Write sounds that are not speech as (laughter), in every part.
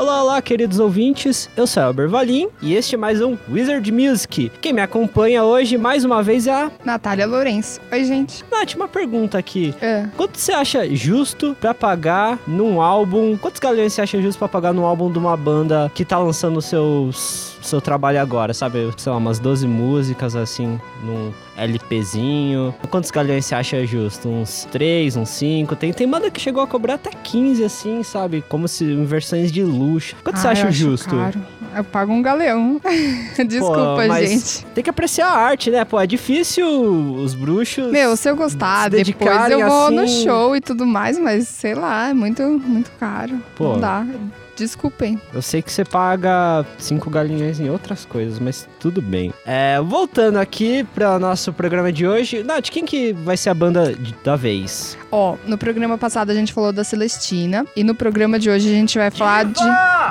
Olá, olá, queridos ouvintes. Eu sou Elber Valim e este é mais um Wizard Music. Quem me acompanha hoje mais uma vez é a Natália Lourenço. Oi, gente. Nath. Uma pergunta aqui. É. Quanto você acha justo pra pagar num álbum? Quantos galhões você acha justo pra pagar num álbum de uma banda que tá lançando o seu, trabalho agora, sabe? Sei lá, umas 12 músicas assim, num LPzinho. Quantos galhões você acha justo? Uns 3, uns 5? Tem, tem banda que chegou a cobrar até 15, assim, sabe? Como se em versões de luxo. Quanto você Ah, acha eu justo? Caro. Eu pago um galeão. (laughs) Desculpa, Pô, gente. Tem que apreciar a arte, né? Pô, é difícil os bruxos. Meu, se eu gostar, se depois eu vou no assim- show e tudo mais, mas sei lá, é muito, muito caro. Pô. Não dá. Desculpem. Eu sei que você paga cinco galinhas em outras coisas, mas tudo bem. É, voltando aqui para nosso programa de hoje. Nath, quem que vai ser a banda de- da vez? Ó, no programa passado a gente falou da Celestina. E no programa de hoje a gente vai falar de.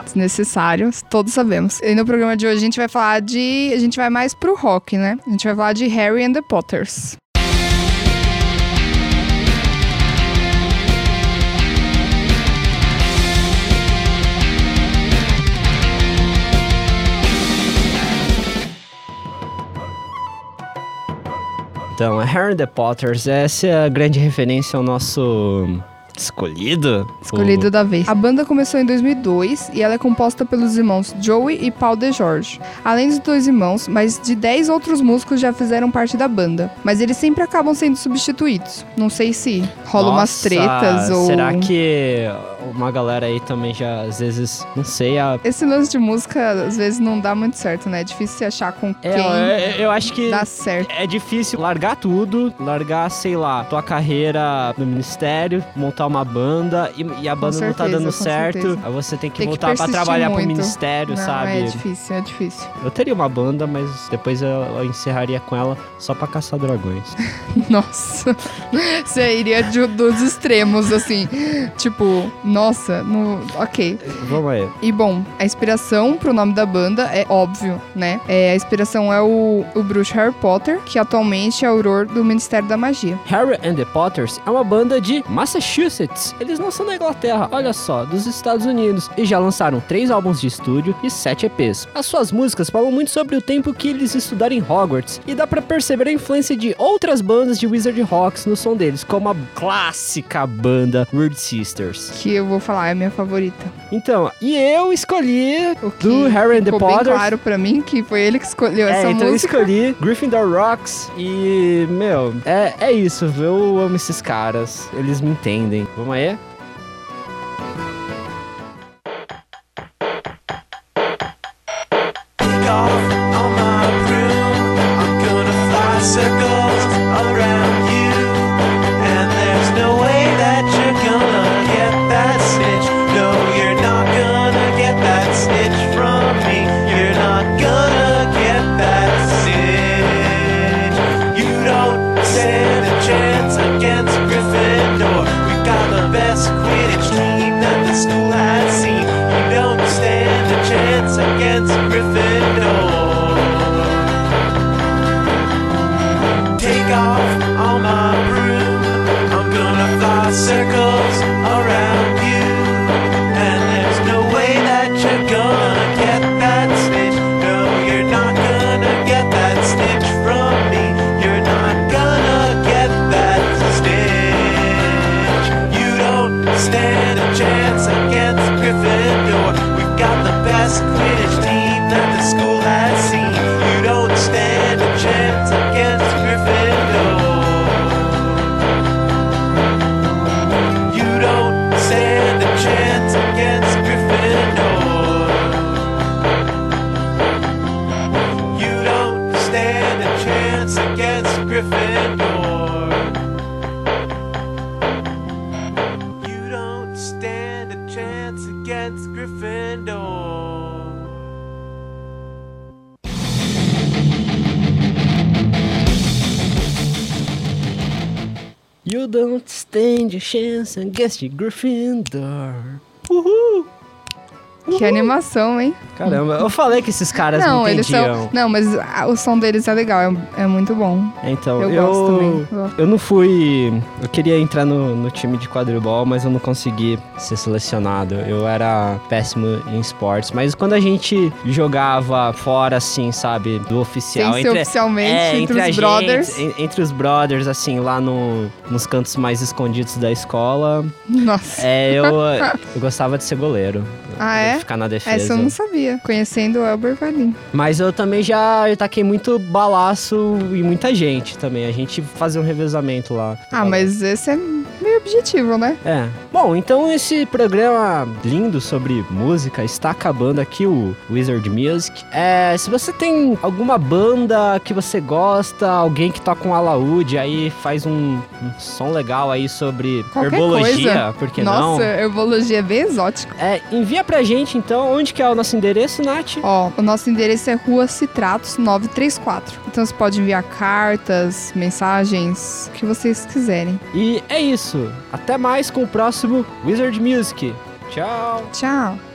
Desnecessário, todos sabemos. E no programa de hoje a gente vai falar de. A gente vai mais pro rock, né? A gente vai falar de Harry and the Potters. Então, é Harry the Potters. Essa é a grande referência ao nosso escolhido. Escolhido da vez. A banda começou em 2002 e ela é composta pelos irmãos Joey e Paul DeGeorge. Além dos dois irmãos, mais de 10 outros músicos já fizeram parte da banda. Mas eles sempre acabam sendo substituídos. Não sei se rola umas tretas ou. Será que uma galera aí também já, às vezes, não sei, a... Esse lance de música às vezes não dá muito certo, né? É difícil se achar com É, quem eu, eu acho que dá certo. é difícil largar tudo, largar, sei lá, tua carreira no ministério, montar uma banda e, e a banda não tá dando certo. certeza. Aí você tem que Tem que voltar pra persistir trabalhar pro muito. ministério, Não, sabe? é difícil, é difícil. Eu teria uma banda, mas depois eu, eu encerraria com ela só pra caçar dragões. (laughs) Nossa, (laughs) você iria de- dos extremos, assim. Tipo, nossa, no... ok. Vamos aí. E bom, a inspiração pro nome da banda é óbvio, né? É, a inspiração é o, o bruxo Harry Potter, que atualmente é o auror do Ministério da Magia. Harry and the Potters é uma banda de Massachusetts. Eles não são da Inglaterra, olha só, dos Estados Unidos. E já lançaram três álbuns de estúdio e sete EPs. As suas músicas falam muito sobre o tempo que eles estudaram em Hogwarts. E dá pra perceber a influência de outras bandas de Wizard Rocks no som deles, como a clássica banda Weird Sisters. Que eu vou falar, é a minha favorita. Então, e eu escolhi do Harry and the bem Potters. claro pra mim que foi ele que escolheu É, essa então eu música. escolhi Gryffindor Rocks e, meu, é, é isso, eu amo esses caras, eles me entendem. Vamos aí? School has seen. You don't stand a chance against Gryffindor. You don't stand a chance against Gryffindor. You don't stand a chance against Gryffindor. You don't stand a chance against Gryffindor. You don't stand a chance against your Gryffindor. Que animação, hein? Caramba, eu falei que esses caras não, me eles entendiam. são. Não, mas o som deles é legal, é, é muito bom. Então, Eu, eu, gosto também. Eu- não fui. Eu queria entrar no, no time de quadribol, mas eu não consegui ser selecionado. Eu era péssimo em esportes. Mas quando a gente jogava fora, assim, sabe, do oficial. Sem ser oficialmente, é, entre, a os gente, brothers. en- entre os brothers, assim, lá no, nos cantos mais escondidos da escola. Nossa. É, eu, (laughs) eu gostava de ser goleiro. Ah, é? Ficar na defesa. Essa eu não sabia. Conhecendo o Elber Valim. Mas eu também já taquei muito balaço em muita gente também. A gente fazia um revezamento lá. Ah, mas esse é objetivo, né? É. Bom, então esse programa lindo sobre música está acabando aqui, o Wizard Music. É, se você tem alguma banda que você gosta, alguém que toca um alaúde, aí faz um, um som legal aí sobre Qualquer herbologia, coisa. por que Nossa, não? herbologia é bem exótico. É, envia pra gente então, onde que é o nosso endereço, Nath? Ó, o nosso endereço é Rua Citratos 934. Então você pode enviar cartas, mensagens, o que vocês quiserem. E é isso. Até mais com o próximo Wizard Music. Tchau. Tchau.